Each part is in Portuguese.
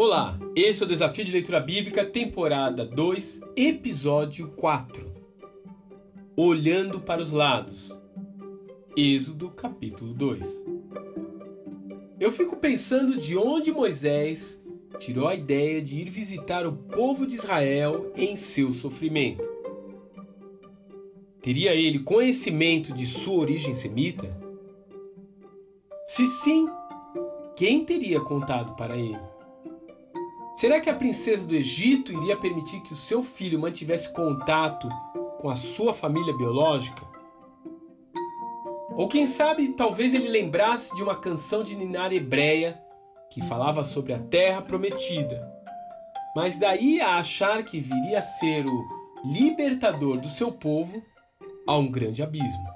Olá, esse é o Desafio de Leitura Bíblica, temporada 2, episódio 4. Olhando para os lados. Êxodo, capítulo 2. Eu fico pensando de onde Moisés tirou a ideia de ir visitar o povo de Israel em seu sofrimento. Teria ele conhecimento de sua origem semita? Se sim, quem teria contado para ele? Será que a princesa do Egito iria permitir que o seu filho mantivesse contato com a sua família biológica? Ou quem sabe, talvez ele lembrasse de uma canção de Ninar hebreia que falava sobre a terra prometida. Mas daí a achar que viria a ser o libertador do seu povo, há um grande abismo.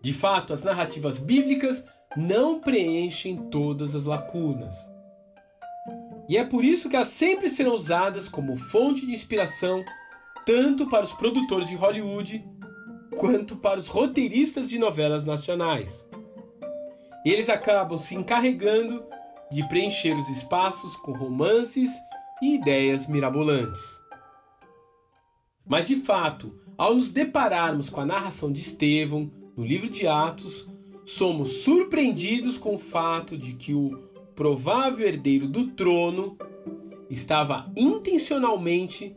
De fato, as narrativas bíblicas não preenchem todas as lacunas. E é por isso que elas sempre serão usadas como fonte de inspiração tanto para os produtores de Hollywood quanto para os roteiristas de novelas nacionais. Eles acabam se encarregando de preencher os espaços com romances e ideias mirabolantes. Mas de fato, ao nos depararmos com a narração de Estevão no livro de Atos, somos surpreendidos com o fato de que o provável herdeiro do trono, estava intencionalmente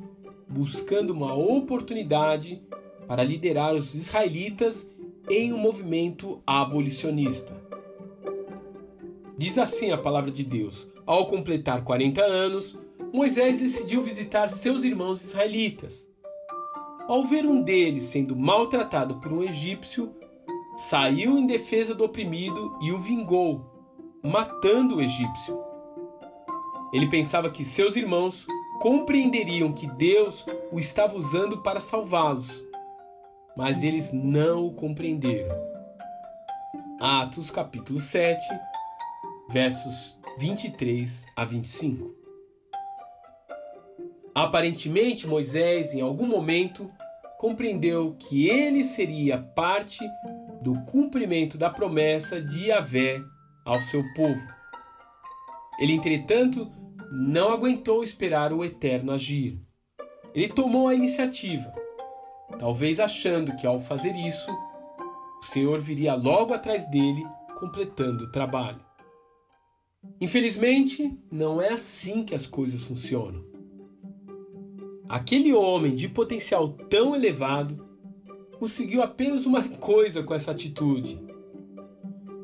buscando uma oportunidade para liderar os israelitas em um movimento abolicionista. Diz assim a palavra de Deus: ao completar 40 anos, Moisés decidiu visitar seus irmãos israelitas. Ao ver um deles sendo maltratado por um egípcio, saiu em defesa do oprimido e o vingou, matando o egípcio. Ele pensava que seus irmãos compreenderiam que Deus o estava usando para salvá-los, mas eles não o compreenderam. Atos capítulo 7, versos 23 a 25. Aparentemente, Moisés, em algum momento, compreendeu que ele seria parte do cumprimento da promessa de Yahvé ao seu povo. Ele, entretanto, não aguentou esperar o Eterno agir. Ele tomou a iniciativa, talvez achando que ao fazer isso, o Senhor viria logo atrás dele, completando o trabalho. Infelizmente, não é assim que as coisas funcionam. Aquele homem de potencial tão elevado conseguiu apenas uma coisa com essa atitude: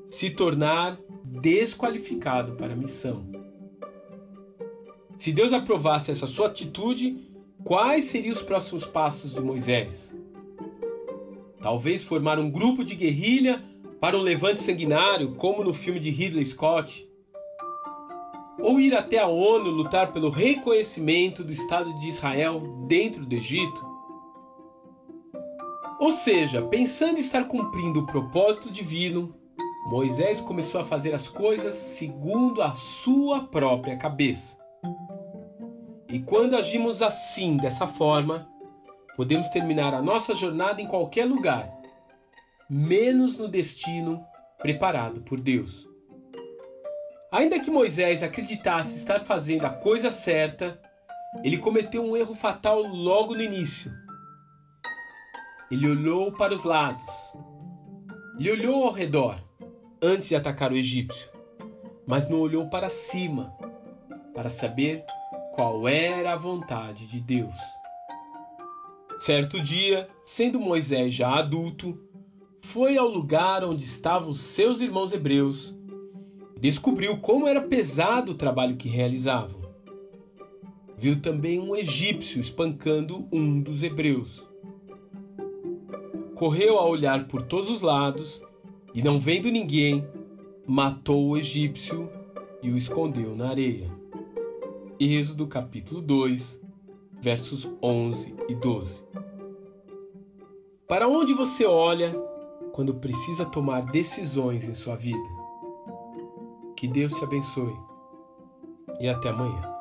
se tornar desqualificado para a missão. Se Deus aprovasse essa sua atitude, quais seriam os próximos passos de Moisés? Talvez formar um grupo de guerrilha para um levante sanguinário, como no filme de Ridley Scott? Ou ir até a ONU lutar pelo reconhecimento do Estado de Israel dentro do Egito? Ou seja, pensando estar cumprindo o propósito divino, Moisés começou a fazer as coisas segundo a sua própria cabeça. E quando agimos assim, dessa forma, podemos terminar a nossa jornada em qualquer lugar, menos no destino preparado por Deus. Ainda que Moisés acreditasse estar fazendo a coisa certa, ele cometeu um erro fatal logo no início. Ele olhou para os lados. Ele olhou ao redor antes de atacar o egípcio, mas não olhou para cima para saber qual era a vontade de Deus. Certo dia, sendo Moisés já adulto, foi ao lugar onde estavam seus irmãos hebreus e descobriu como era pesado o trabalho que realizavam. Viu também um egípcio espancando um dos hebreus. Correu a olhar por todos os lados e não vendo ninguém, matou o egípcio e o escondeu na areia. Êxodo capítulo 2, versos 11 e 12. Para onde você olha quando precisa tomar decisões em sua vida? Que Deus te abençoe e até amanhã.